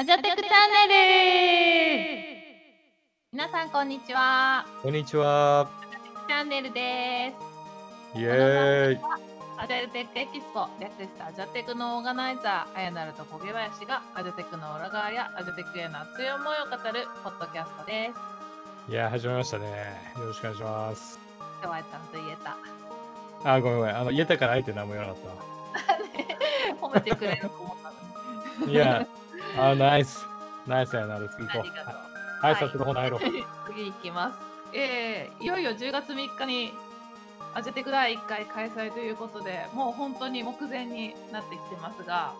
アジャテクチャンネル皆さんこんにちは。こんにちは。チャンネルです。イエーイ。アジャルテックエキスポ略してアジャテクのオーガナイザー、あやなると焦げ林がアジャテクの裏側やアジャテクへの熱い思いを語るポッドキャストです。いやー、始まりましたね。よろしくお願いします。今日はちゃんと言えた。あー、ごめんごめん。あの、言えたからあえて何も言わなかっ 褒めてくれると思ったのに。た。いや、あー、ナイス。ナイスやなる。次行こう。はい、の方入ろう。次行きます。えー、いよいよ10月3日にアジェテク第1回開催ということで、もう本当に目前になってきてますが、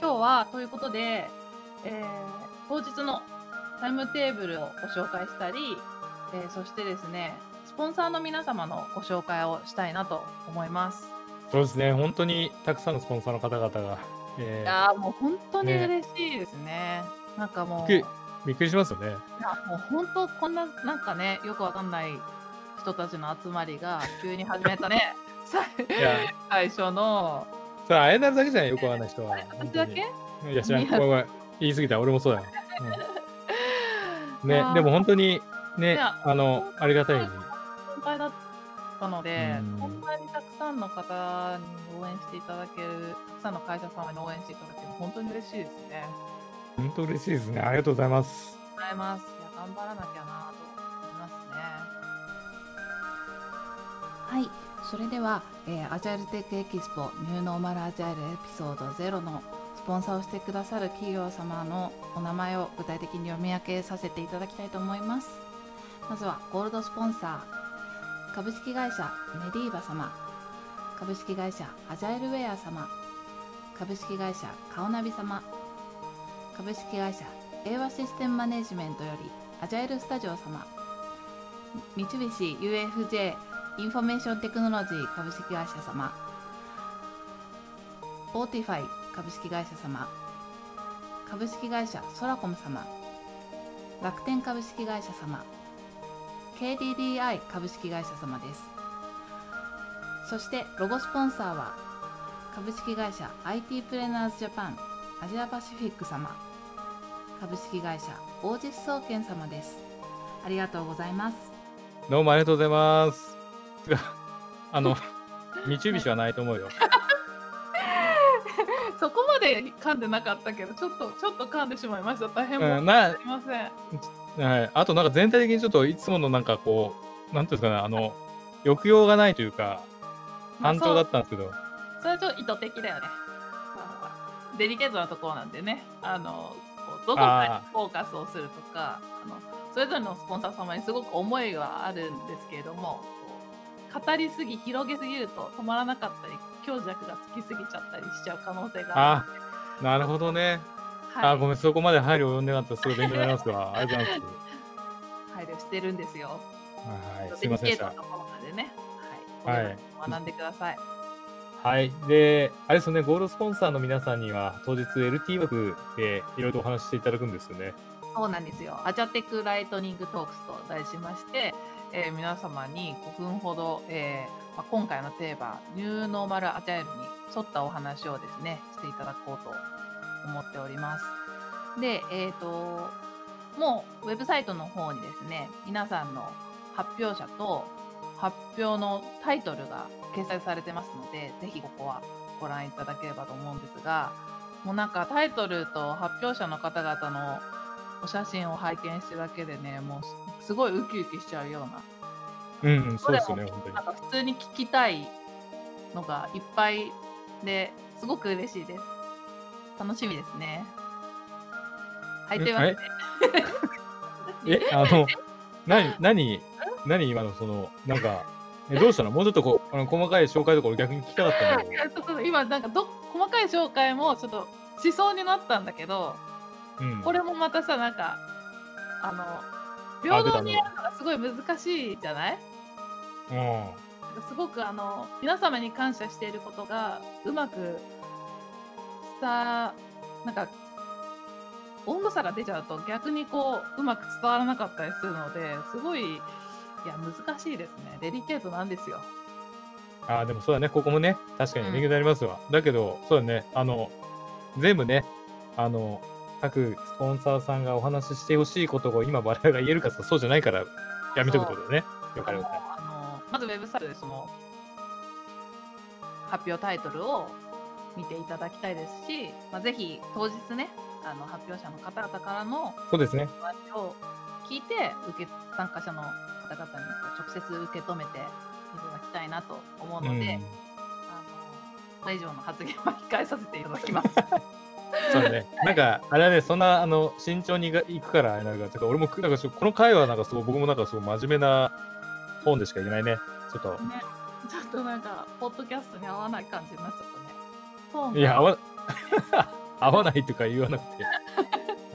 今日はということで、えー当日のタイムテーブルをご紹介したり、えーそしてですね、スポンサーの皆様のご紹介をしたいなと思います。そうですね。本当にたくさんのスポンサーの方々が、えいやーもう本当に嬉しいですね。なんかもう、びっくりー、びっくりしますよね。いやもう本当こんななんかねよくわかんない人たちの集まりが 急に始めたね さいや、最初のそれ、あやなるだけじゃないよくわかんない人は。私だけ？本当にいや、知らん。ごめんごめん。言い過ぎた。俺もそうだよ。うん、ね あ、ーでも本当に、いね、やあの、ありがたいに。先輩だったのでうんこんさんの方に応援していただけるたくさんの会社様に応援していただける本当に嬉しいですね本当嬉しいですね。ありがとうございます。ありがとうございますいや頑張らなきゃなと思いますねはい、それでは、えーアジャイルテックエキスポニューノーマルアジャイルエピソード0のスポンサーをしてくださる企業様のお名前を具体的に読み分けさせていただきたいと思います。まずはゴールドスポンサー株式会社メディーバ様株式会社アジャイルウェア様。株式会社カオナビ様。株式会社永和システムマネジメントよりアジャイルスタジオ様。三菱 UFJ インフォメーションテクノロジー株式会社様。オーティファイ株式会社様。株式会社ソラコム様。楽天株式会社様。KDDI 株式会社様です。そしてロゴスポンサーは株式会社 IT プレーナーズジャパンアジアパシフィック様株式会社オージス総研様ですありがとうございますどうもありがとうございます。あの、三菱はないと思うよ。そこまで噛んでなかったけどちょっとちょっと噛んでしまいました大変申し訳ありませんはい。あとなんか全体的にちょっといつものなんかこう、なんていうんですかね、あの、抑揚がないというか、まあ単調だったんですけど、それはちょっと意図的だよね。まあデリケートなところなんでね、あのこうどこかにフォーカスをするとかあの、それぞれのスポンサー様にすごく思いがあるんですけれども、語りすぎ、広げすぎると止まらなかったり、強弱がつきすぎちゃったりしちゃう可能性があるなるほどね。はいあ、ごめん、そこまで配慮を読んでなかったらすごい勉強になりますわ。ありがとうございます。配慮してるんですよ。はい、すいデリませんでした学んでください。はい。で、あれですよね、ゴールドスポンサーの皆さんには、当日 LT 枠でいろいろとお話ししていただくんですよね。そうなんですよ。アジャテクライトニングトークスと題しまして、えー皆様に5分ほど、えーまあ、今回のテーマ、ニューノーマルアジャイルに沿ったお話をですね、していただこうと思っております。で、えっ、と、もうウェブサイトの方にですね、皆さんの発表者と発表のタイトルが掲載されてますので、ぜひここはご覧いただければと思うんですが、もうなんかタイトルと発表者の方々のお写真を拝見してるだけでね、もうすすごいウキウキしちゃうような、うん、うん、そうですよね、本当になん。か普通に聞きたいのがいっぱいですごく嬉しいです。楽しみですね。はい、んというわけで、え、あの、なに、なに、なに今のその、なんか、えどうしたの？もうちょっとこう、あの細かい紹介とか俺逆に聞きたかったんだけいやちょっと今なんかど細かい紹介もちょっとしそうになったんだけど、ど。うん。これもまたさ、なんか、あの、平等にやるのがすごい難しいじゃない？うん。すごくあの皆様に感謝していることがうまく伝なんか温度差が出ちゃうと逆にこううまく伝わらなかったりするのですごいいや難しいですね。デリケートなんですよ。ああ、でもそうだね、ここもね、確かにうん。勉強になりますわ。だけど、そうだね、あの、全部ね、あの、各スポンサーさんがお話ししてほしいことを今我々が言えるかとそうじゃないからやめとくことだよね。よかあのるよかあのまずウェブサイトでその発表タイトルを見ていただきたいですし、まあ、ぜひ当日ねあの発表者の方々からのそうですね。を聞いて受け参加者の方々にこう直接受け止めていただきたいなと思うので、うんあのこれ以上の発言は控えさせていただきます。そうだね。なんか、あれはね、そんな、あの、慎重にが行くから、あれなんか、ちょっと俺も、なんかこの回は、なんか、すごい、僕もなんか、すごい真面目な本でしか言えないね。ちょっと、ね、ちょっとなんかポッドキャストに合わない感じになっちゃったね。いや、合わ、合わないとか言わなくて。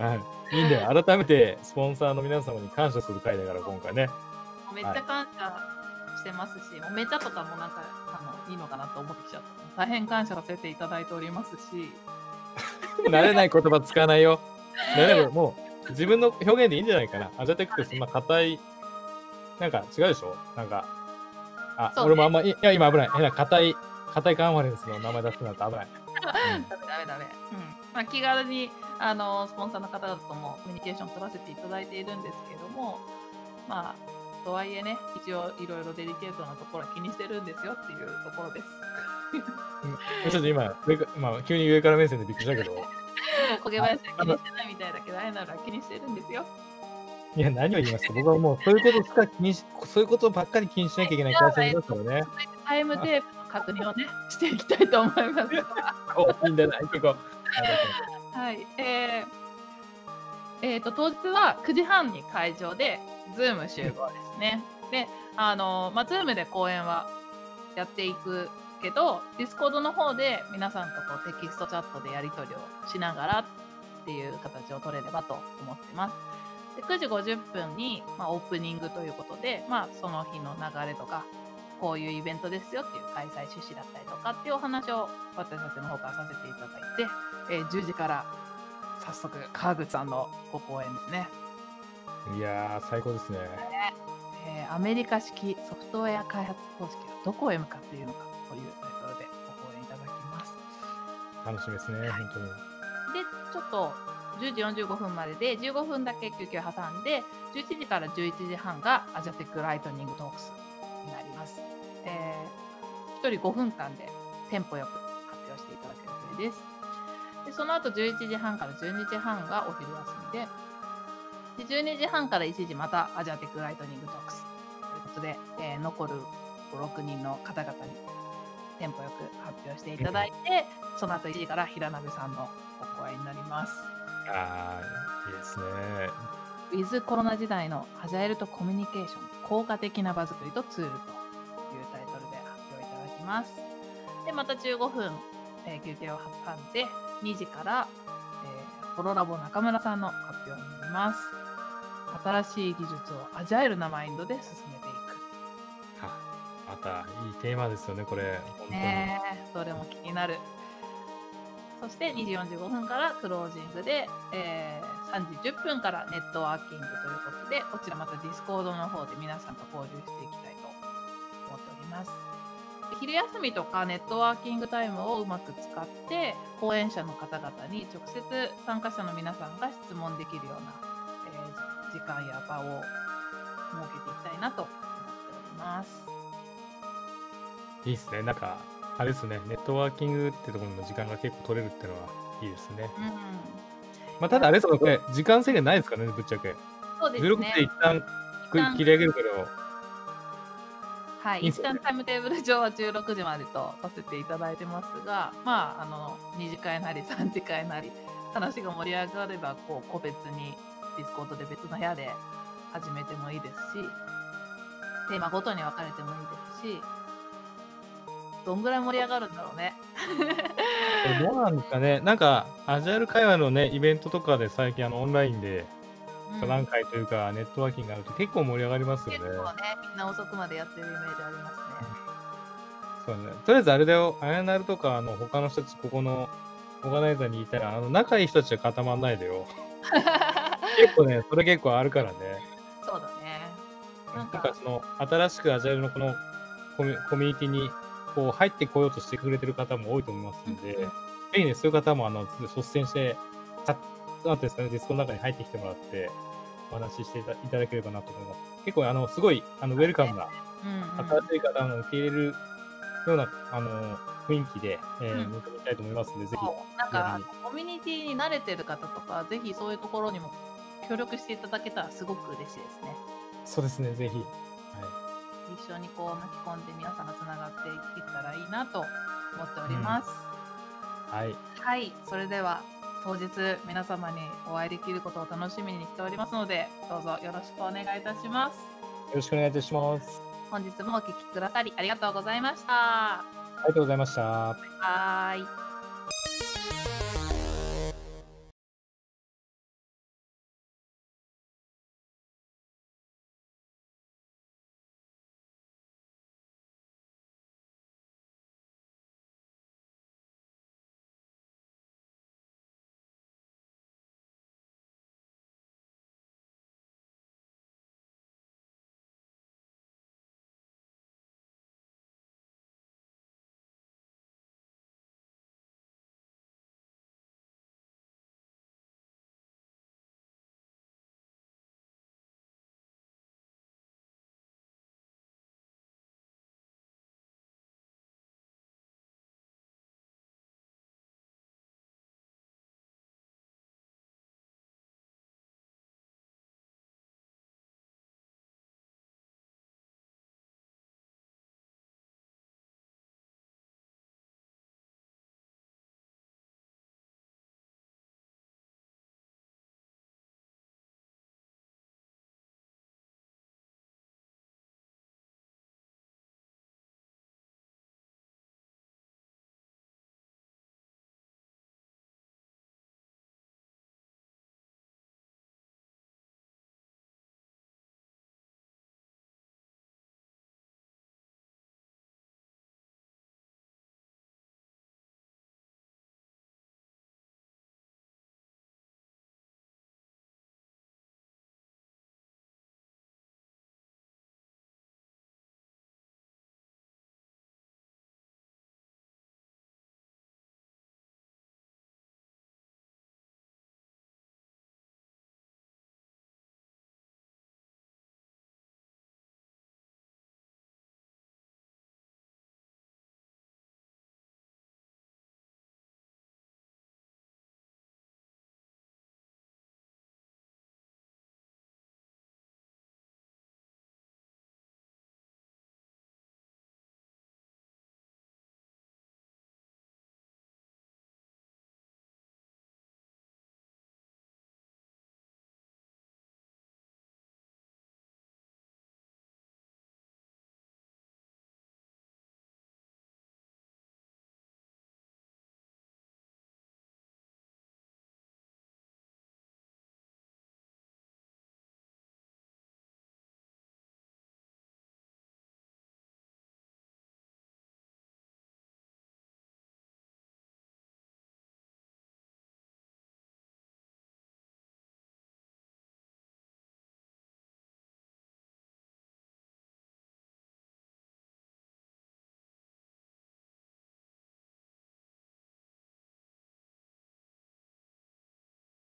はい。いいんだよ。改めて、スポンサーの皆様に感謝する回だから、今回ね。めっちゃ感謝してますし、もうめちゃとかもなんかあのいいのかなと思ってきちゃった。大変感謝させていただいておりますし、慣れない言葉使わないよ。慣れないもう、自分の表現でいいんじゃないかな。アジャテックってそんな硬い、なんか違うでしょ？なんか、あ、ね俺もあんま、いいや、今危ない。変な硬い、硬いカンファレンスの名前出すなんて危ない。うんダメダメダメ。うん。まあ気軽にあのスポンサーの方々ともコミュニケーション取らせていただいているんですけども、まあとはいえね、一応いろいろデリケートなところは気にしてるんですよっていうところです。ちょっと今、上かまあ、急に上から目線でびっくりしたけど、焦げ林は気にしてないみたいだけど、あやなら気にしてるんですよ。いや、何を言いますか僕はもう、そういうことしか気にし、そういうことばっかり気にしなきゃいけない会社にいますからね。タイムテーブルの確認をね、していきたいと思います。おいいんじゃない？ここ。はい。えーえーと当日は9時半に会場で、ズーム集合ですね。で、あのまあ、ズームで講演はやっていくけど、ディスコードの方で皆さんとこうテキストチャットでやり取りをしながらっていう形を取れればと思ってます。で9時50分に、まあ、オープニングということで、まあ、その日の流れとか、こういうイベントですよっていう開催趣旨だったりとかっていうお話を私たちの方からさせていただいて、えー10時から早速川口さんのご講演ですね、いやー、最高ですね。えーアメリカ式ソフトウェア開発方式はどこへ向かっているのかというタイトルでご講演いただきます。楽しみですね、本当に。で、ちょっと10時45分までで15分だけ休憩を挟んで、11時から11時半がアジャテクライトニングトークスになります。えー、1人5分間でテンポよく発表していただく予定です。でその後11時半から12時半がお昼休みで、で12時半から1時またアジャテクライトニングトークスということで、えー残る5、6人の方々にテンポよく発表していただいて、その後1時から平鍋さんのご講演になります。あー、いいですね。ウィズコロナ時代のアジャイルとコミュニケーション、効果的な場作りとツールというタイトルで発表いただきます。で、また15分、えー休憩を挟んで、2時から、えーホロラボ中村さんの発表になります。新しい技術をアジャイルなマインドで進めていく。はまた、いいテーマですよね、これ。ねえ、どれも気になる。そして2時45分からクロージングで、えー3時10分からネットワーキングということで、こちらまたディスコードの方で皆さんと交流していきたいと思っております。昼休みとかネットワーキングタイムをうまく使って、講演者の方々に直接参加者の皆さんが質問できるような、えー時間や場を設けていきたいなと思っております。いいですね。なんか、あれですね、ネットワーキングってところの時間が結構取れるっていうのはいいですね。うんまあ、ただあれですか、これ、時間制限ないですかね、ぶっちゃけ。そうです16ね。で一旦く一旦切り上げるけど、はい、一旦タイムテーブル上は16時までとさせていただいてますが、まあ、あの2次会なり3次会なり話が盛り上がればこう個別にディスコードで別の部屋で始めてもいいですしテーマごとに分かれてもいいですしどんぐらい盛り上がるんだろうね。え どうなんですかね、なんか、アジャイル界隈のね、イベントとかで最近、あの、オンラインで、うん座談会というか、ネットワーキングがあると結構盛り上がりますよね。結構ねみんな遅くまでやってるイメージありますね。そうね。とりあえずあれだよ、あやなるとか、あの、他の人たち、ここのオーガナイザーに言いたら、あの、仲いい人たちは固まんないでよ。結構ね、それ結構あるからね。そうだね。ななんんかかその、新しくアジャイルのこのコミュコミュニティに、こう、入ってこようとしてくれてる方も多いと思いますんで、うんうんぜひね、そういう方も、あの、率先して、チャッなんていうんですかね、ディスコの中に入ってきてもらって、お話ししていただければなと思います。結構、あの、すごい、あの、ウェルカムな、うんうん新しい方も受け入れるような、あの、雰囲気で、えー、うん臨みたいと思いますので、ぜひ、そうなんかコミュニティに慣れてる方とかぜひそういうところにも協力していただけたらすごく嬉しいですねそうですね、ぜひ。はい。一緒にこう巻き込んで皆さんがつながっていけたらいいなと思っております、はい。はいそれでは当日皆様にお会いできることを楽しみにしておりますのでどうぞよろしくお願いいたしますよろしくお願いいたします。本日もお聞きくださりありがとうございましたありがとうございました。はーい